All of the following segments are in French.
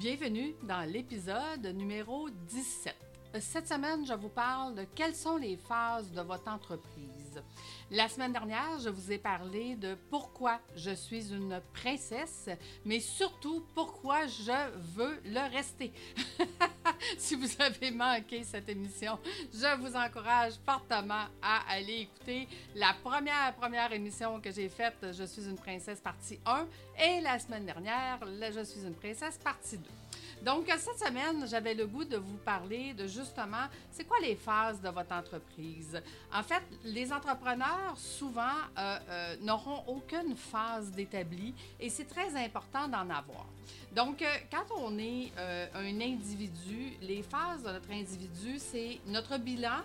Bienvenue dans l'épisode numéro 17. Cette semaine, je vous parle de quelles sont les phases de votre entreprise. La semaine dernière, je vous ai parlé de pourquoi je suis une princesse, mais surtout pourquoi je veux le rester. si vous avez manqué cette émission, je vous encourage fortement à aller écouter la première première émission que j'ai faite, Je suis une princesse partie 1, et la semaine dernière, Je suis une princesse partie 2. Donc, cette semaine, j'avais le goût de vous parler de justement, c'est quoi les phases de votre entreprise? En fait, les entrepreneurs, souvent, euh, euh, n'auront aucune phase d'établi et c'est très important d'en avoir. Donc, euh, quand on est un individu, les phases de notre individu, c'est notre bilan,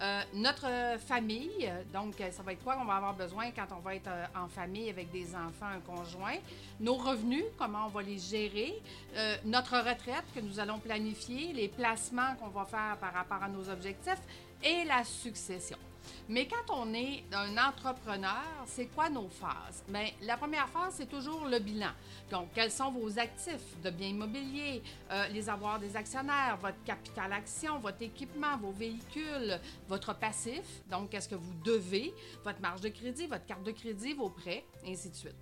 euh, notre famille, donc ça va être quoi qu'on va avoir besoin quand on va être euh, en famille avec des enfants, un conjoint? Nos revenus, comment on va les gérer? Euh, notre retraite que nous allons planifier, les placements qu'on va faire par rapport à nos objectifs et la succession. Mais quand on est un entrepreneur, c'est quoi nos phases? Bien, la première phase, c'est toujours le bilan. Donc, quels sont vos actifs de biens immobiliers, euh, les avoirs des actionnaires, votre capital action, votre équipement, vos véhicules, votre passif, donc qu'est-ce que vous devez, votre marge de crédit, votre carte de crédit, vos prêts, et ainsi de suite.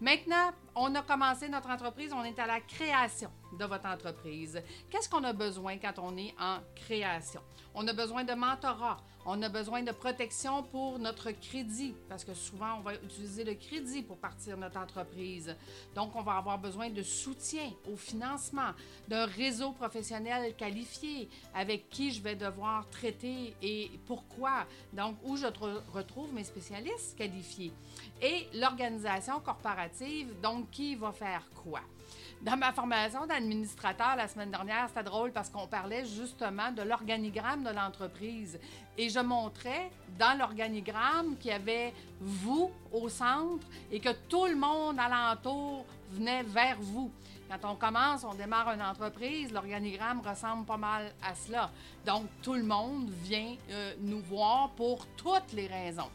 Maintenant, on a commencé notre entreprise, on est à la création de votre entreprise. Qu'est-ce qu'on a besoin quand on est en création? On a besoin de mentorat, on a besoin de protection pour notre crédit, parce que souvent, on va utiliser le crédit pour partir notre entreprise. Donc, on va avoir besoin de soutien au financement, d'un réseau professionnel qualifié avec qui je vais devoir traiter et pourquoi. Donc, où je retrouve mes spécialistes qualifiés. Et l'organisation corporative, donc, qui va faire quoi? Dans ma formation d'administrateur la semaine dernière, c'était drôle parce qu'on parlait justement de l'organigramme de l'entreprise. Et je montrais dans l'organigramme qu'il y avait vous au centre et que tout le monde alentour venait vers vous. Quand on commence, on démarre une entreprise, l'organigramme ressemble pas mal à cela. Donc, tout le monde vient euh, nous voir pour toutes les raisons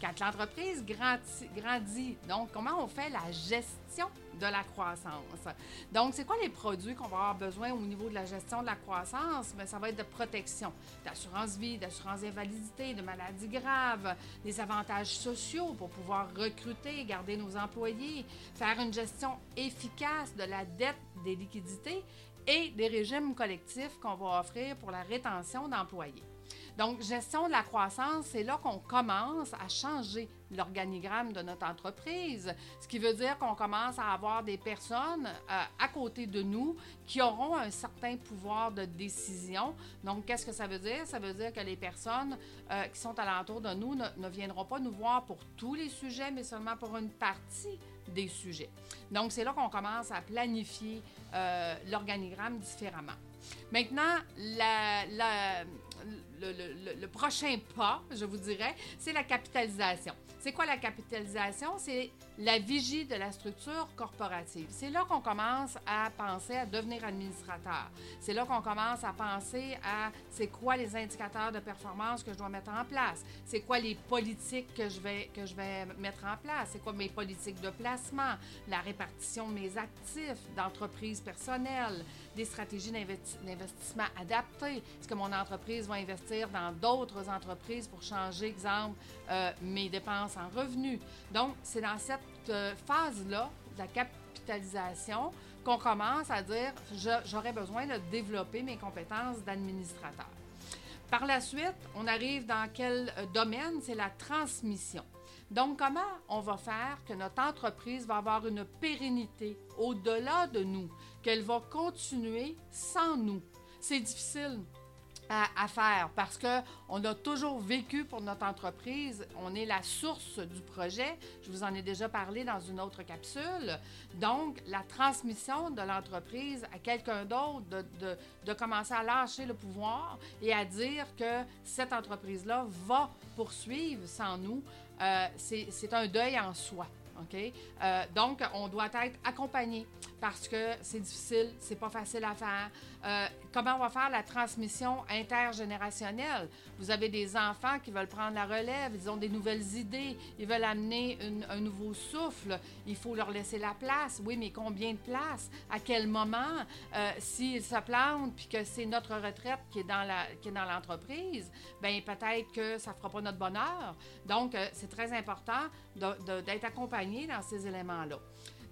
quand l'entreprise grandit, donc comment on fait la gestion de la croissance? Donc, c'est quoi les produits qu'on va avoir besoin au niveau de la gestion de la croissance? Bien, ça va être de protection, d'assurance vie, d'assurance invalidité, de maladies graves, des avantages sociaux pour pouvoir recruter, garder nos employés, faire une gestion efficace de la dette des liquidités et des régimes collectifs qu'on va offrir pour la rétention d'employés. Donc, gestion de la croissance, c'est là qu'on commence à changer l'organigramme de notre entreprise, ce qui veut dire qu'on commence à avoir des personnes euh, à côté de nous qui auront un certain pouvoir de décision. Donc, qu'est-ce que ça veut dire? Ça veut dire que les personnes euh, qui sont alentour de nous ne, viendront pas nous voir pour tous les sujets, mais seulement pour une partie des sujets. Donc, c'est là qu'on commence à planifier euh, l'organigramme différemment. Maintenant, le, prochain pas, je vous dirais, c'est la capitalisation. C'est quoi la capitalisation? C'est la vigie de la structure corporative. C'est là qu'on commence à penser à devenir administrateur. C'est là qu'on commence à penser à c'est quoi les indicateurs de performance que je dois mettre en place. C'est quoi les politiques que je vais, que je vais mettre en place? C'est quoi mes politiques de placement, la répartition de mes actifs, d'entreprise personnelle, des stratégies d'investissement adaptées. Est-ce que mon entreprise va investir dans d'autres entreprises pour changer, exemple, euh, mes dépenses en revenus? Donc, c'est dans cette euh, phase-là, de la capitalisation, qu'on commence à dire j'aurais besoin de développer mes compétences d'administrateur. Par la suite, on arrive dans quel euh, domaine? C'est la transmission. Donc, comment on va faire que notre entreprise va avoir une pérennité au-delà de nous, qu'elle va continuer sans nous? C'est difficile à, faire parce qu'on a toujours vécu pour notre entreprise. On est la source du projet. Je vous en ai déjà parlé dans une autre capsule. Donc, la transmission de l'entreprise à quelqu'un d'autre, de, de, commencer à lâcher le pouvoir et à dire que cette entreprise-là va poursuivre sans nous, euh, c'est un deuil en soi. Euh, donc, on doit être accompagné parce que c'est difficile, c'est pas facile à faire. Euh, comment on va faire la transmission intergénérationnelle? Vous avez des enfants qui veulent prendre la relève, ils ont des nouvelles idées, ils veulent amener un nouveau souffle. Il faut leur laisser la place. Oui, mais combien de place? À quel moment? Euh, S'ils se plantent puis que c'est notre retraite qui est dans qui est l'entreprise, ben peut-être que ça fera pas notre bonheur. Donc, c'est très important d'être accompagné dans ces éléments-là.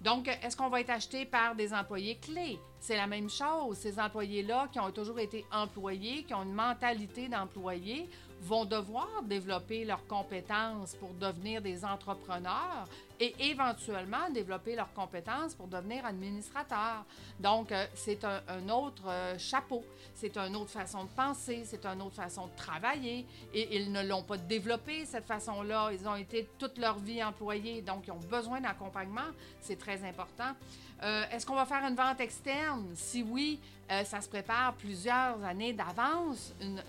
Donc, est-ce qu'on va être acheté par des employés clés? C'est la même chose. Ces employés-là qui ont toujours été employés, qui ont une mentalité d'employé, vont devoir développer leurs compétences pour devenir des entrepreneurs et éventuellement développer leurs compétences pour devenir administrateurs. Donc, euh, c'est un, autre euh, chapeau, c'est une autre façon de penser, c'est une autre façon de travailler et ils ne l'ont pas développé cette façon-là. Ils ont été toute leur vie employés, donc ils ont besoin d'accompagnement. C'est très important. Euh, est-ce qu'on va faire une vente externe? Si oui, ça se prépare plusieurs années d'avance, une,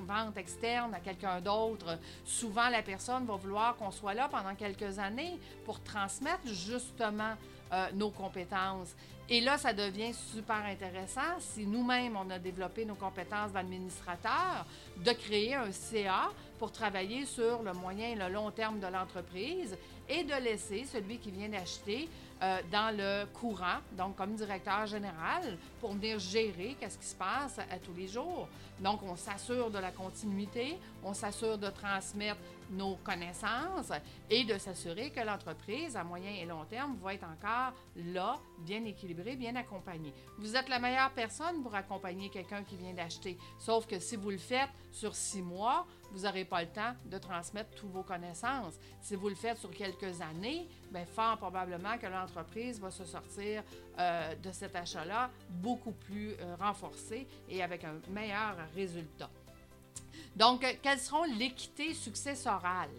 vente externe à quelqu'un d'autre. Souvent, la personne va vouloir qu'on soit là pendant quelques années transmettre justement euh, nos compétences. Et là, ça devient super intéressant, si nous-mêmes, on a développé nos compétences d'administrateur, de créer un CA pour travailler sur le moyen et le long terme de l'entreprise et de laisser celui qui vient d'acheter euh, dans le courant, donc comme directeur général, pour venir gérer qu'est-ce qui se passe à, tous les jours. Donc, on s'assure de la continuité, on s'assure de transmettre nos connaissances et de s'assurer que l'entreprise, à moyen et long terme, va être encore là, bien équilibrée, bien accompagnée. Vous êtes la meilleure personne pour accompagner quelqu'un qui vient d'acheter. Sauf que si vous le faites sur six mois, vous n'aurez pas le temps de transmettre toutes vos connaissances. Si vous le faites sur quelques années, bien, fort probablement que l'entreprise va se sortir euh, de cet achat-là beaucoup plus euh, renforcé et avec un meilleur résultat. Donc, euh, quelles seront l'équité successorale?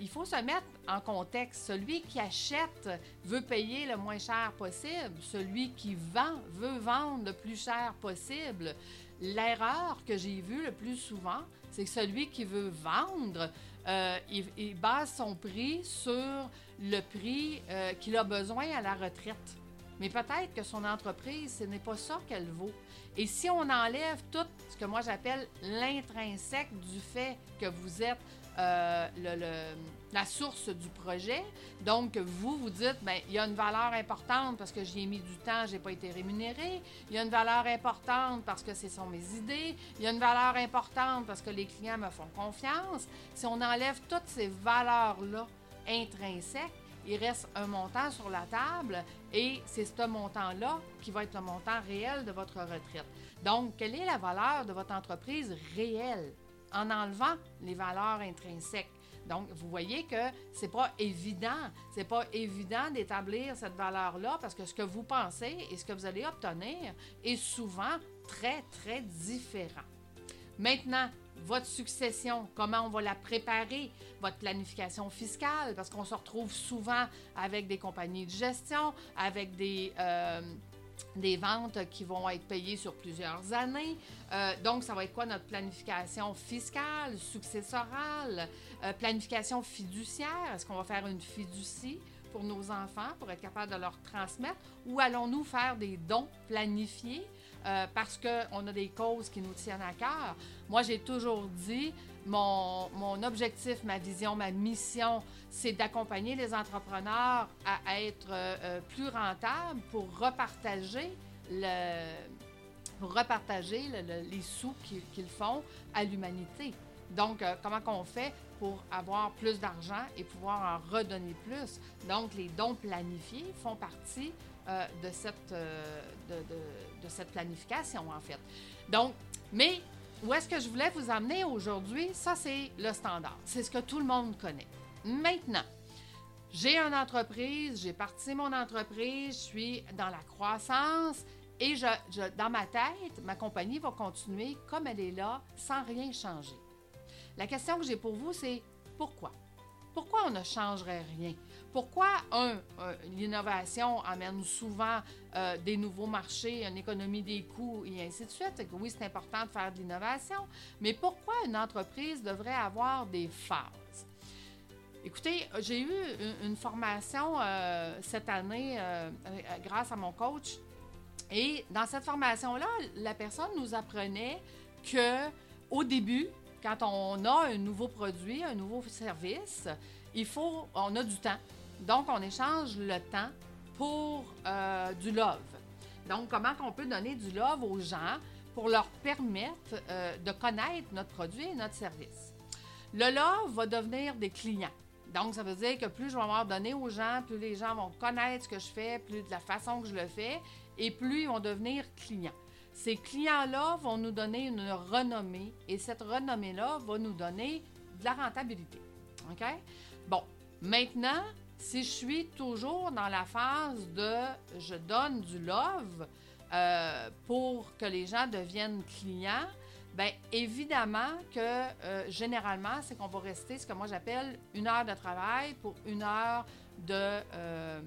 il faut se mettre en contexte. Celui qui achète veut payer le moins cher possible. Celui qui vend veut vendre le plus cher possible. L'erreur que j'ai vue le plus souvent, c'est que celui qui veut vendre, euh, il, base son prix sur le prix euh, qu'il a besoin à la retraite. Mais peut-être que son entreprise, ce n'est pas ça qu'elle vaut. Et si on enlève tout ce que moi j'appelle l'intrinsèque du fait que vous êtes euh, la source du projet. Donc, vous, vous dites, bien, il y a une valeur importante parce que j'y ai mis du temps, je n'ai pas été rémunéré. Il y a une valeur importante parce que ce sont mes idées. Il y a une valeur importante parce que les clients me font confiance. Si on enlève toutes ces valeurs-là intrinsèques, il reste un montant sur la table et c'est ce montant-là qui va être le montant réel de votre retraite. Donc, quelle est la valeur de votre entreprise réelle? en enlevant les valeurs intrinsèques? Donc, vous voyez que c'est pas évident. C'est pas évident d'établir cette valeur-là parce que ce que vous pensez et ce que vous allez obtenir est souvent très, très différent. Maintenant, votre succession, comment on va la préparer, votre planification fiscale, parce qu'on se retrouve souvent avec des compagnies de gestion, avec des, euh, des ventes qui vont être payées sur plusieurs années. Euh, donc, ça va être quoi notre planification fiscale, successorale, euh, planification fiduciaire? Est-ce qu'on va faire une fiducie pour nos enfants pour être capable de leur transmettre? Ou allons-nous faire des dons planifiés euh, parce qu'on a des causes qui nous tiennent à cœur? Moi, j'ai toujours dit, mon, objectif, ma vision, ma mission, c'est d'accompagner les entrepreneurs à, être euh, euh, plus rentables pour repartager repartager les sous qu'ils font à l'humanité. Donc, euh, comment qu'on fait pour avoir plus d'argent et pouvoir en redonner plus? Donc, les dons planifiés font partie de, cette, de, cette planification, en fait. Donc, mais où est-ce que je voulais vous amener aujourd'hui? Ça, c'est le standard. C'est ce que tout le monde connaît. Maintenant, j'ai une entreprise, j'ai parti mon entreprise, je suis dans la croissance et je, dans ma tête, ma compagnie va continuer comme elle est là, sans rien changer. La question que j'ai pour vous, c'est pourquoi? Pourquoi on ne changerait rien? Pourquoi, un, euh, l'innovation amène souvent euh, des nouveaux marchés, une économie des coûts et ainsi de suite? oui, c'est important de faire de l'innovation, mais pourquoi une entreprise devrait avoir des phases? Écoutez, j'ai eu une, formation euh, cette année grâce à mon coach. Et dans cette formation-là, la personne nous apprenait que au début, quand on a un nouveau produit, un nouveau service, il faut, on a du temps. Donc, on échange le temps pour euh, du love. Donc, comment on peut donner du love aux gens pour leur permettre de connaître notre produit et notre service? Le love va devenir des clients. Donc, ça veut dire que plus je vais avoir donné aux gens, plus les gens vont connaître ce que je fais, plus de la façon que je le fais, et plus ils vont devenir clients. Ces clients-là vont nous donner une renommée, et cette renommée-là va nous donner de la rentabilité. OK? Bon, maintenant, si je suis toujours dans la phase de je donne du love euh, pour que les gens deviennent clients, Bien, évidemment que euh, généralement, c'est qu'on va rester ce que moi j'appelle une heure de travail pour une heure de, euh,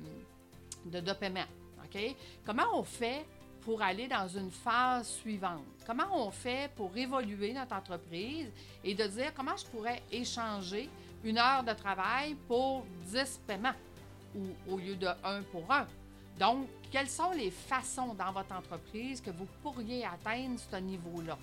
de, paiement. OK? Comment on fait pour aller dans une phase suivante? Comment on fait pour évoluer notre entreprise et de dire comment je pourrais échanger une heure de travail pour 10 paiements ou au lieu de un pour un? Donc, quelles sont les façons dans votre entreprise que vous pourriez atteindre ce niveau-là?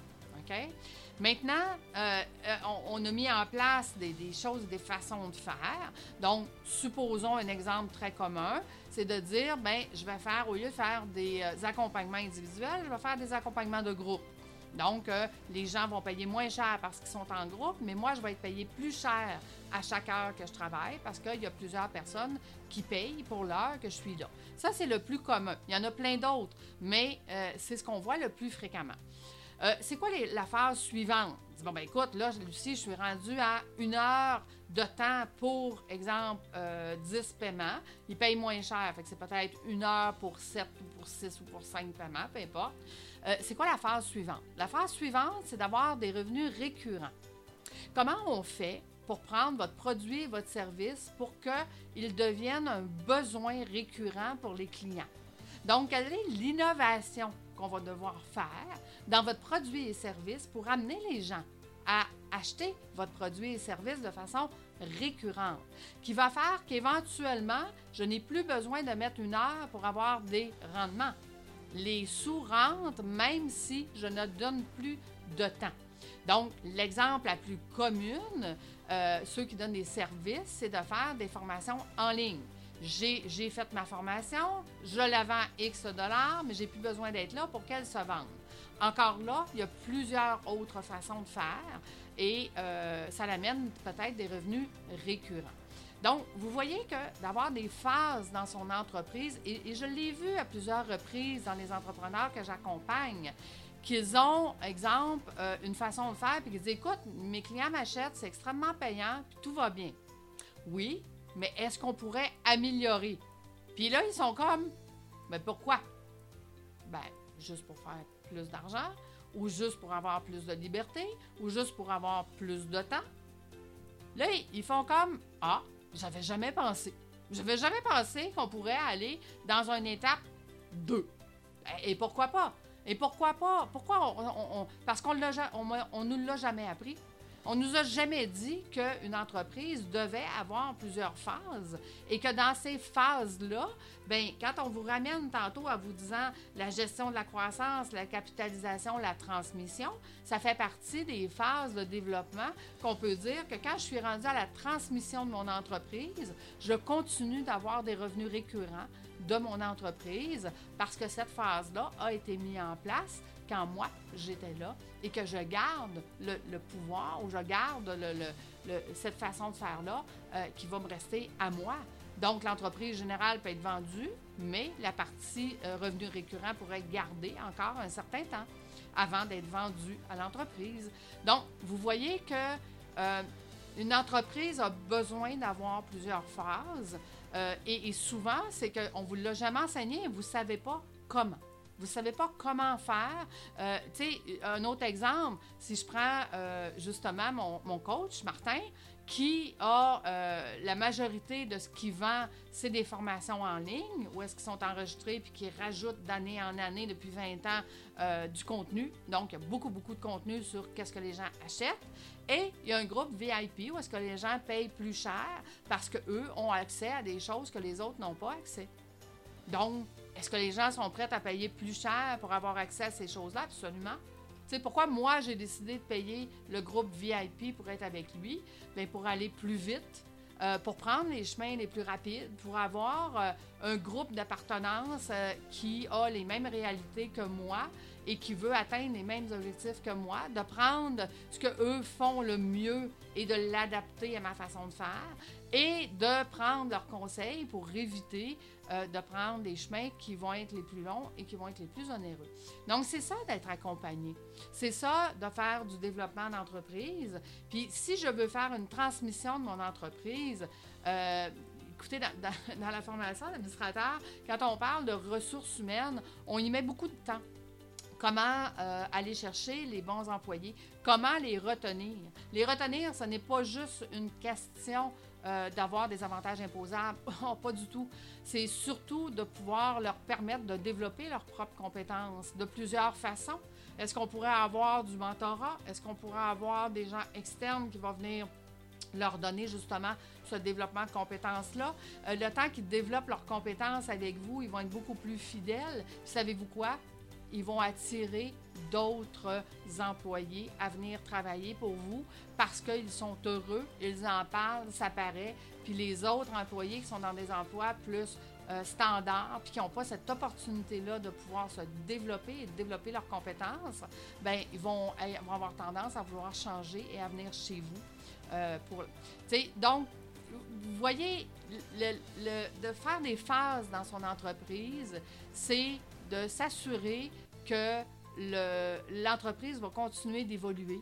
Maintenant, euh, euh, on, a mis en place des, choses, des façons de faire. Donc, supposons un exemple très commun, c'est de dire, ben, je vais faire, au lieu de faire des euh, accompagnements individuels, je vais faire des accompagnements de groupe. Donc, les gens vont payer moins cher parce qu'ils sont en groupe, mais moi, je vais être payé plus cher à chaque heure que je travaille parce qu'il y a plusieurs personnes qui payent pour l'heure que je suis là. Ça, c'est le plus commun. Il y en a plein d'autres, mais c'est ce qu'on voit le plus fréquemment. Euh, c'est quoi la phase suivante? Dis, bon, ben écoute, là, Lucie, je suis rendue à une heure de temps pour, exemple, 10 euh, paiements. Ils payent moins cher, fait que c'est peut-être une heure pour 7 ou pour 6 ou pour 5 paiements, peu importe. Euh, c'est quoi la phase suivante? La phase suivante, c'est d'avoir des revenus récurrents. Comment on fait pour prendre votre produit et votre service pour qu'il devienne un besoin récurrent pour les clients? Donc, quelle est l'innovation? Qu'on va devoir faire dans votre produit et service pour amener les gens à acheter votre produit et service de façon récurrente, qui va faire qu'éventuellement, je n'ai plus besoin de mettre une heure pour avoir des rendements. Les sous rentrent même si je ne donne plus de temps. Donc, l'exemple la plus commune, euh, ceux qui donnent des services, c'est de faire des formations en ligne j'ai fait ma formation, je la vends X dollars, mais j'ai plus besoin d'être là pour qu'elle se vende. Encore là, il y a plusieurs autres façons de faire et euh, ça l'amène peut-être des revenus récurrents. Donc, vous voyez que d'avoir des phases dans son entreprise, et, je l'ai vu à plusieurs reprises dans les entrepreneurs que j'accompagne, qu'ils ont, exemple, euh, une façon de faire, puis qu'ils disent, écoute, mes clients m'achètent, c'est extrêmement payant, puis tout va bien. Oui, mais est-ce qu'on pourrait améliorer? Puis là, ils sont comme, mais pourquoi? Ben, juste pour faire plus d'argent, ou juste pour avoir plus de liberté, ou juste pour avoir plus de temps? Là, ils font comme, ah, j'avais jamais pensé. J'avais jamais pensé qu'on pourrait aller dans une étape 2. Et pourquoi pas? Et pourquoi pas? Pourquoi on, parce qu'on on, on nous l'a jamais appris. On nous a jamais dit qu'une entreprise devait avoir plusieurs phases et que dans ces phases-là, ben quand on vous ramène tantôt à vous disant la gestion de la croissance, la capitalisation, la transmission, ça fait partie des phases de développement qu'on peut dire que quand je suis rendu à la transmission de mon entreprise, je continue d'avoir des revenus récurrents de mon entreprise parce que cette phase-là a été mise en place quand moi, j'étais là et que je garde le, pouvoir ou je garde cette façon de faire-là euh, qui va me rester à moi. Donc, l'entreprise générale peut être vendue, mais la partie euh, revenu récurrent pourrait être gardée encore un certain temps avant d'être vendue à l'entreprise. Donc, vous voyez que euh, une entreprise a besoin d'avoir plusieurs phases et, et, souvent, c'est qu'on ne vous l'a jamais enseigné et vous ne savez pas comment. Vous ne savez pas comment faire. Euh, tu sais, un autre exemple, si je prends euh, justement mon, mon, coach, Martin, qui a euh, la majorité de ce qu'il vend, c'est des formations en ligne, où est-ce qu'ils sont enregistrés puis qui rajoutent d'année en année depuis 20 ans du contenu. Donc, il y a beaucoup, beaucoup de contenu sur qu'est-ce que les gens achètent. Et il y a un groupe VIP où est-ce que les gens payent plus cher parce qu'eux ont accès à des choses que les autres n'ont pas accès. Donc, est-ce que les gens sont prêts à payer plus cher pour avoir accès à ces choses-là? Absolument. Tu sais, pourquoi moi j'ai décidé de payer le groupe VIP pour être avec lui? Bien, pour aller plus vite, euh, pour prendre les chemins les plus rapides, pour avoir euh, un groupe d'appartenance euh, qui a les mêmes réalités que moi et qui veut atteindre les mêmes objectifs que moi, de prendre ce que eux font le mieux et de l'adapter à ma façon de faire et de prendre leurs conseils pour éviter euh, de prendre des chemins qui vont être les plus longs et qui vont être les plus onéreux. Donc, c'est ça d'être accompagné. C'est ça de faire du développement d'entreprise. Puis, si je veux faire une transmission de mon entreprise, euh, écoutez, dans, la formation d'administrateur, quand on parle de ressources humaines, on y met beaucoup de temps comment euh, aller chercher les bons employés, comment les retenir. Les retenir, ce n'est pas juste une question euh, d'avoir des avantages imposables. Oh, pas du tout. C'est surtout de pouvoir leur permettre de développer leurs propres compétences de plusieurs façons. Est-ce qu'on pourrait avoir du mentorat? Est-ce qu'on pourrait avoir des gens externes qui vont venir leur donner justement ce développement de compétences-là? Euh, le temps qu'ils développent leurs compétences avec vous, ils vont être beaucoup plus fidèles. Savez-vous quoi? Ils vont attirer d'autres employés à venir travailler pour vous parce qu'ils sont heureux, ils en parlent, ça paraît. Puis les autres employés qui sont dans des emplois plus euh, standards, puis qui n'ont pas cette opportunité-là de pouvoir se développer et de développer leurs compétences, ben ils vont, avoir tendance à vouloir changer et à venir chez vous. Euh, pour, donc, vous voyez, de faire des phases dans son entreprise, c'est de s'assurer que l'entreprise va continuer d'évoluer,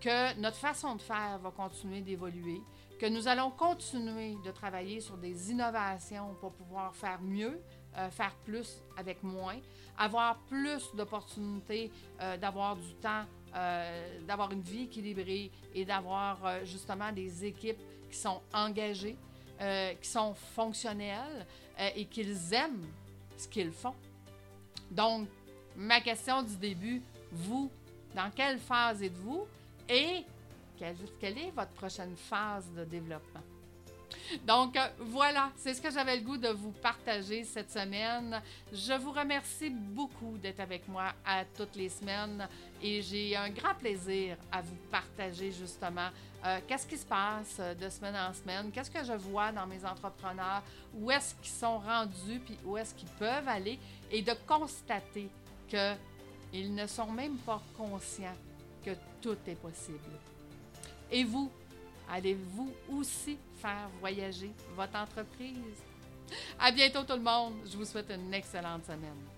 que notre façon de faire va continuer d'évoluer, que nous allons continuer de travailler sur des innovations pour pouvoir faire mieux, euh, faire plus avec moins, avoir plus d'opportunités euh, d'avoir du temps, euh, d'avoir une vie équilibrée et d'avoir justement des équipes qui sont engagées, qui sont fonctionnelles et qu'ils aiment ce qu'ils font. Donc, ma question du début, vous, dans quelle phase êtes-vous et quelle, est votre prochaine phase de développement? Donc euh, voilà, c'est ce que j'avais le goût de vous partager cette semaine. Je vous remercie beaucoup d'être avec moi à toutes les semaines et j'ai un grand plaisir à vous partager justement euh, qu'est-ce qui se passe de semaine en semaine, qu'est-ce que je vois dans mes entrepreneurs, où est-ce qu'ils sont rendus, puis où est-ce qu'ils peuvent aller et de constater qu'ils ne sont même pas conscients que tout est possible. Et vous, allez-vous aussi faire voyager votre entreprise? À bientôt tout le monde. Je vous souhaite une excellente semaine.